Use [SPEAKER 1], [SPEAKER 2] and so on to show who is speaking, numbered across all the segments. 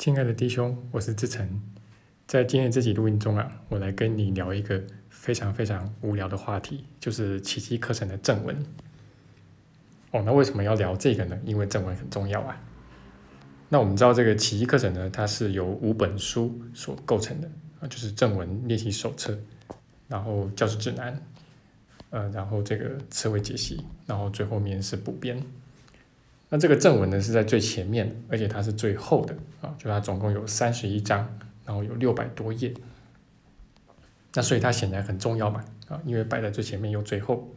[SPEAKER 1] 亲爱的弟兄，我是志成。在今天这集录音中啊，我来跟你聊一个非常非常无聊的话题，就是奇迹课程的正文。哦，那为什么要聊这个呢？因为正文很重要啊。那我们知道这个奇迹课程呢，它是由五本书所构成的啊，就是正文练习手册，然后教师指南，呃，然后这个词汇解析，然后最后面是补编。那这个正文呢是在最前面，而且它是最厚的啊，就它总共有三十一章，然后有六百多页。那所以它显然很重要嘛啊，因为摆在最前面又最后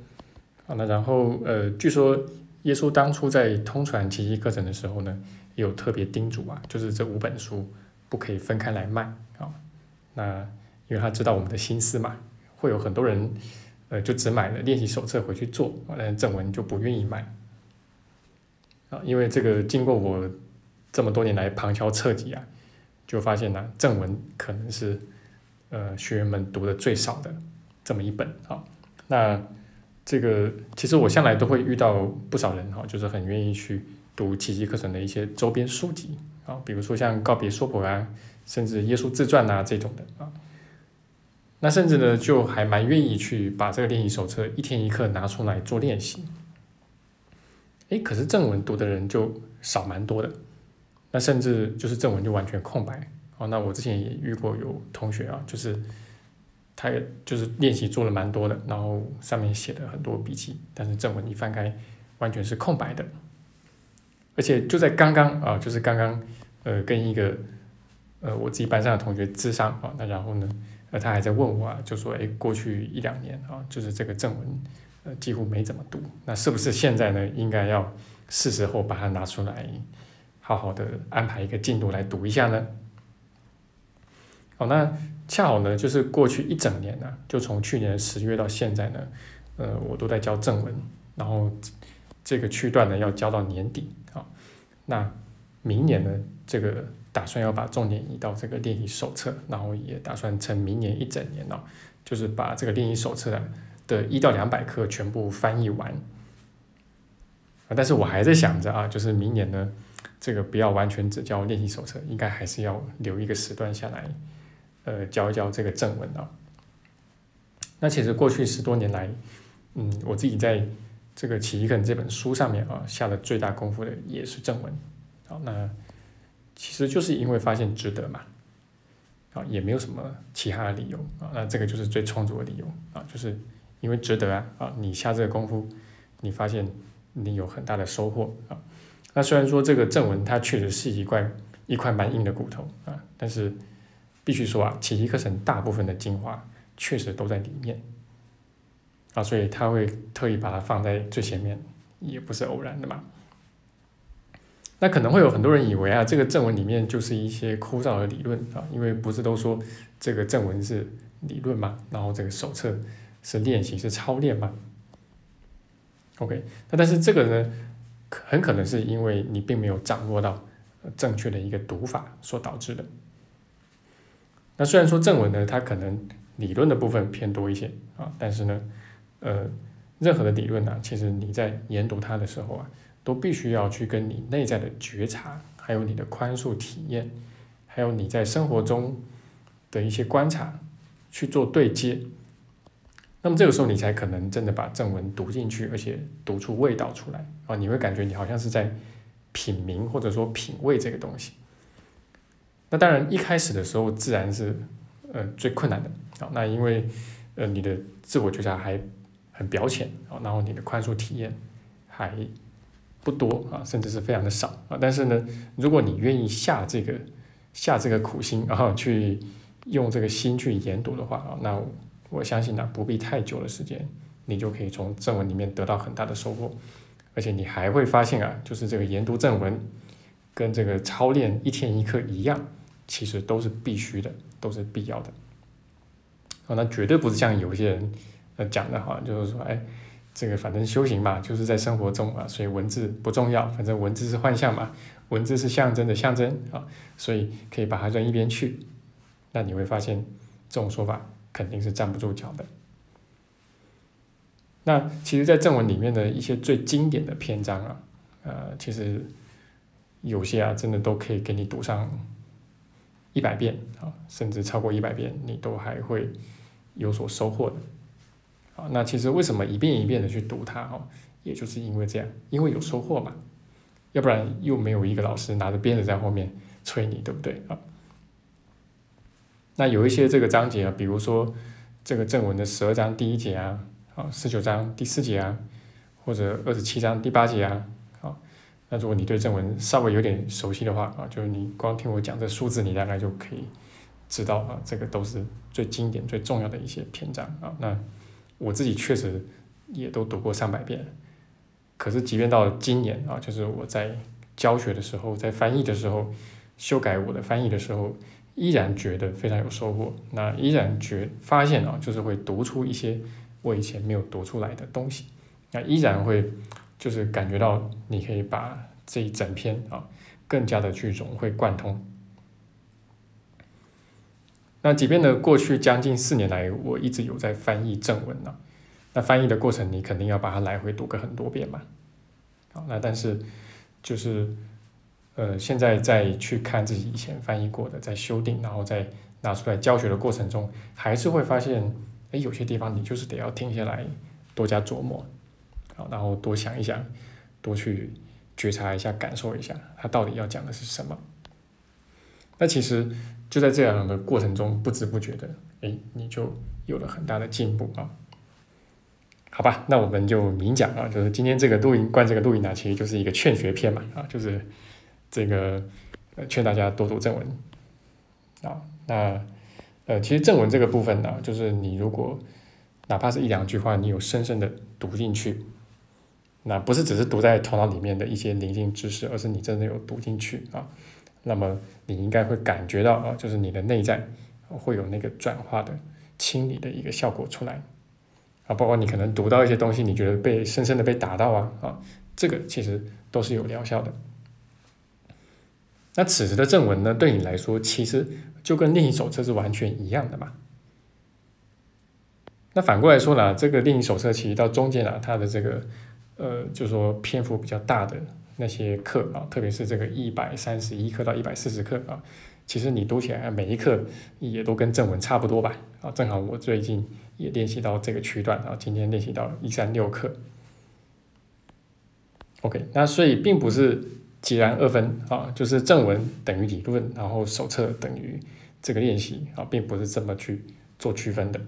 [SPEAKER 1] 啊。那然后呃，据说耶稣当初在通传奇迹课程的时候呢，也有特别叮嘱啊，就是这五本书不可以分开来卖啊。那因为他知道我们的心思嘛，会有很多人呃就只买了练习手册回去做，但正文就不愿意买。啊，因为这个经过我这么多年来旁敲侧击啊，就发现呢，正文可能是呃学员们读的最少的这么一本啊。那这个其实我向来都会遇到不少人哈，就是很愿意去读奇迹课程的一些周边书籍啊，比如说像告别说婆啊，甚至耶稣自传呐这种的啊。那甚至呢，就还蛮愿意去把这个练习手册一天一课拿出来做练习。诶，可是正文读的人就少蛮多的，那甚至就是正文就完全空白哦。那我之前也遇过有同学啊，就是他也就是练习做了蛮多的，然后上面写的很多笔记，但是正文一翻开完全是空白的，而且就在刚刚啊，就是刚刚呃跟一个呃我自己班上的同学咨商啊，那然后呢，呃他还在问我啊，就说诶，过去一两年啊，就是这个正文。呃，几乎没怎么读，那是不是现在呢？应该要是时候把它拿出来，好好的安排一个进度来读一下呢？好，那恰好呢，就是过去一整年呢，就从去年十月到现在呢，呃，我都在教正文，然后这个区段呢要教到年底啊。那明年呢，这个打算要把重点移到这个练习手册，然后也打算趁明年一整年呢，就是把这个练习手册啊。的一到两百课全部翻译完啊，但是我还在想着啊，就是明年呢，这个不要完全只教练习手册，应该还是要留一个时段下来，呃，教一教这个正文啊。那其实过去十多年来，嗯，我自己在这个《奇异课》这本书上面啊，下了最大功夫的也是正文。好，那其实就是因为发现值得嘛，啊，也没有什么其他的理由啊，那这个就是最充足的理由啊，就是。因为值得啊啊！你下这个功夫，你发现你有很大的收获啊。那虽然说这个正文它确实是一块一块蛮硬的骨头啊，但是必须说啊，奇迹课程大部分的精华确实都在里面啊，所以他会特意把它放在最前面，也不是偶然的嘛。那可能会有很多人以为啊，这个正文里面就是一些枯燥的理论啊，因为不是都说这个正文是理论嘛，然后这个手册。是练习，是操练吗？OK，那但是这个呢，很可能是因为你并没有掌握到正确的一个读法所导致的。那虽然说正文呢，它可能理论的部分偏多一些啊，但是呢，呃，任何的理论呢，其实你在研读它的时候啊，都必须要去跟你内在的觉察，还有你的宽恕体验，还有你在生活中的一些观察去做对接。那么这个时候你才可能真的把正文读进去，而且读出味道出来啊！你会感觉你好像是在品茗或者说品味这个东西。那当然一开始的时候自然是呃最困难的啊！那因为呃你的自我觉察还很表浅啊，然后你的宽恕体验还不多啊，甚至是非常的少啊。但是呢，如果你愿意下这个下这个苦心，然后去用这个心去研读的话啊，那。我相信呢，不必太久的时间，你就可以从正文里面得到很大的收获，而且你还会发现啊，就是这个研读正文，跟这个操练一天一课一样，其实都是必须的，都是必要的。啊，那绝对不是像有些人呃讲的哈，就是说，哎，这个反正修行嘛，就是在生活中啊，所以文字不重要，反正文字是幻象嘛，文字是象征的象征啊，所以可以把它扔一边去。那你会发现这种说法。肯定是站不住脚的。那其实，在正文里面的一些最经典的篇章啊，呃，其实有些啊，真的都可以给你读上一百遍啊，甚至超过一百遍，你都还会有所收获的。啊，那其实为什么一遍一遍的去读它哈，也就是因为这样，因为有收获嘛，要不然又没有一个老师拿着鞭子在后面催你，对不对啊？那有一些这个章节啊，比如说这个正文的十二章第一节啊，啊十九章第四节啊，或者二十七章第八节啊，啊，那如果你对正文稍微有点熟悉的话啊，就是你光听我讲这数字，你大概就可以知道啊，这个都是最经典、最重要的一些篇章啊。那我自己确实也都读过上百遍，可是即便到了今年啊，就是我在教学的时候，在翻译的时候，修改我的翻译的时候。依然觉得非常有收获，那依然觉发现啊，就是会读出一些我以前没有读出来的东西，那依然会就是感觉到你可以把这一整篇啊更加的去融会贯通。那即便呢，过去将近四年来，我一直有在翻译正文呢，那翻译的过程你肯定要把它来回读个很多遍嘛，好，那但是就是。呃，现在再去看自己以前翻译过的，在修订，然后再拿出来教学的过程中，还是会发现，哎，有些地方你就是得要停下来，多加琢磨，好，然后多想一想，多去觉察一下，感受一下，他到底要讲的是什么。那其实就在这样的过程中，不知不觉的，哎，你就有了很大的进步啊。好吧，那我们就明讲啊，就是今天这个录音，关这个录音呢，其实就是一个劝学篇嘛，啊，就是。这个呃，劝大家多读正文啊。那呃，其实正文这个部分呢，就是你如果哪怕是一两句话，你有深深的读进去，那不是只是读在头脑里面的一些灵性知识，而是你真的有读进去啊。那么你应该会感觉到啊，就是你的内在会有那个转化的清理的一个效果出来啊。包括你可能读到一些东西，你觉得被深深的被打到啊啊，这个其实都是有疗效的。那此时的正文呢，对你来说其实就跟练习手册是完全一样的嘛。那反过来说呢，这个练习手册其实到中间啊，它的这个呃，就是说篇幅比较大的那些课啊，特别是这个一百三十一课到一百四十课啊，其实你读起来每一课也都跟正文差不多吧。啊，正好我最近也练习到这个区段啊，今天练习到一三六课。OK，那所以并不是。截然二分啊，就是正文等于理论，然后手册等于这个练习啊，并不是这么去做区分的。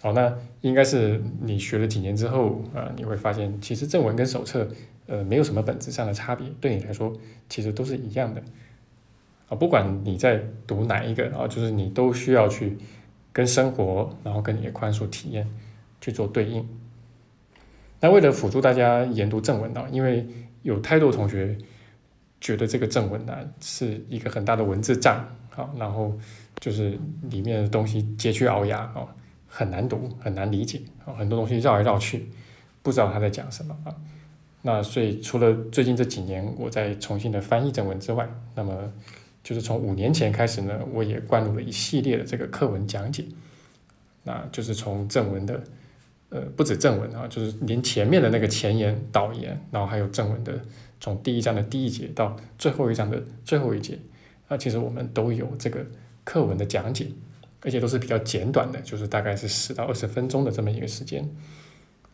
[SPEAKER 1] 好，那应该是你学了几年之后啊，你会发现其实正文跟手册呃没有什么本质上的差别，对你来说其实都是一样的啊。不管你在读哪一个啊，就是你都需要去跟生活，然后跟你的宽恕体验去做对应。那为了辅助大家研读正文啊，因为有太多同学觉得这个正文呢是一个很大的文字障，好，然后就是里面的东西佶屈聱牙，哦，很难读，很难理解，哦，很多东西绕来绕去，不知道他在讲什么啊。那所以除了最近这几年我在重新的翻译正文之外，那么就是从五年前开始呢，我也灌入了一系列的这个课文讲解，那就是从正文的。呃，不止正文啊，就是连前面的那个前言、导言，然后还有正文的，从第一章的第一节到最后一章的最后一节，啊，其实我们都有这个课文的讲解，而且都是比较简短的，就是大概是十到二十分钟的这么一个时间。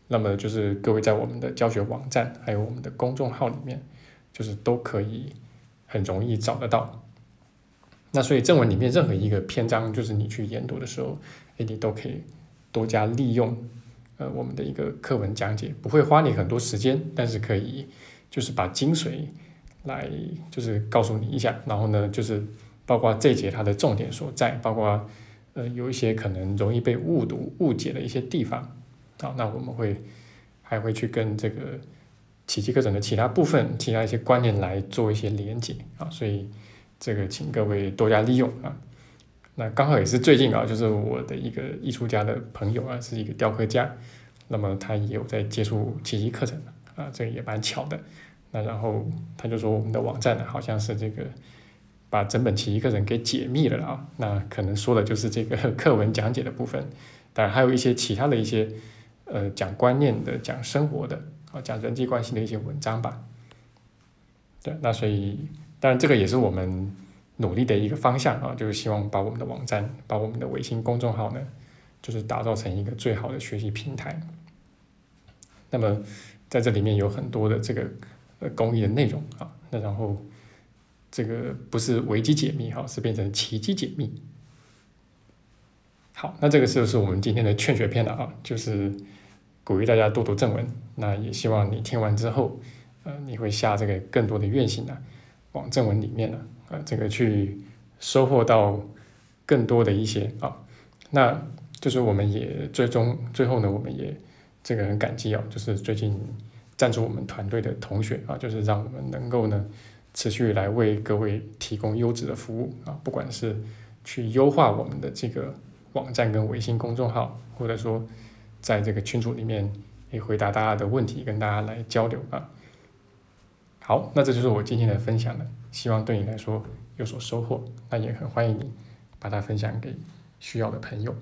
[SPEAKER 1] 那么就是各位在我们的教学网站还有我们的公众号里面，就是都可以很容易找得到。那所以正文里面任何一个篇章，就是你去研读的时候，哎，你都可以多加利用。呃，我们的一个课文讲解不会花你很多时间，但是可以就是把精髓来就是告诉你一下，然后呢，就是包括这节它的重点所在，包括呃有一些可能容易被误读误解的一些地方，好，那我们会还会去跟这个奇迹课程的其他部分、其他一些观念来做一些连接啊，所以这个请各位多加利用啊。那刚好也是最近啊，就是我的一个艺术家的朋友啊，是一个雕刻家，那么他也有在接触奇迹课程啊，这也蛮巧的。那然后他就说我们的网站呢，好像是这个把整本奇迹课程给解密了啊，那可能说的就是这个课文讲解的部分，当然还有一些其他的一些呃讲观念的、讲生活的啊、讲人际关系的一些文章吧。对，那所以当然这个也是我们。努力的一个方向啊，就是希望把我们的网站、把我们的微信公众号呢，就是打造成一个最好的学习平台。那么在这里面有很多的这个呃公益的内容啊，那然后这个不是危机解密哈，是变成奇迹解密。好，那这个就是我们今天的劝学篇了啊，就是鼓励大家多读正文。那也希望你听完之后，呃，你会下这个更多的愿心呢，往正文里面呢，呃，这个去收获到更多的一些啊。那就是我们也最终最后呢，我们也这个很感激啊，就是最近赞助我们团队的同学啊，就是让我们能够呢持续来为各位提供优质的服务啊，不管是去优化我们的这个。网站跟微信公众号，或者说在这个群组里面也回答大家的问题，跟大家来交流啊。好，那这就是我今天的分享了，希望对你来说有所收获。那也很欢迎你把它分享给需要的朋友。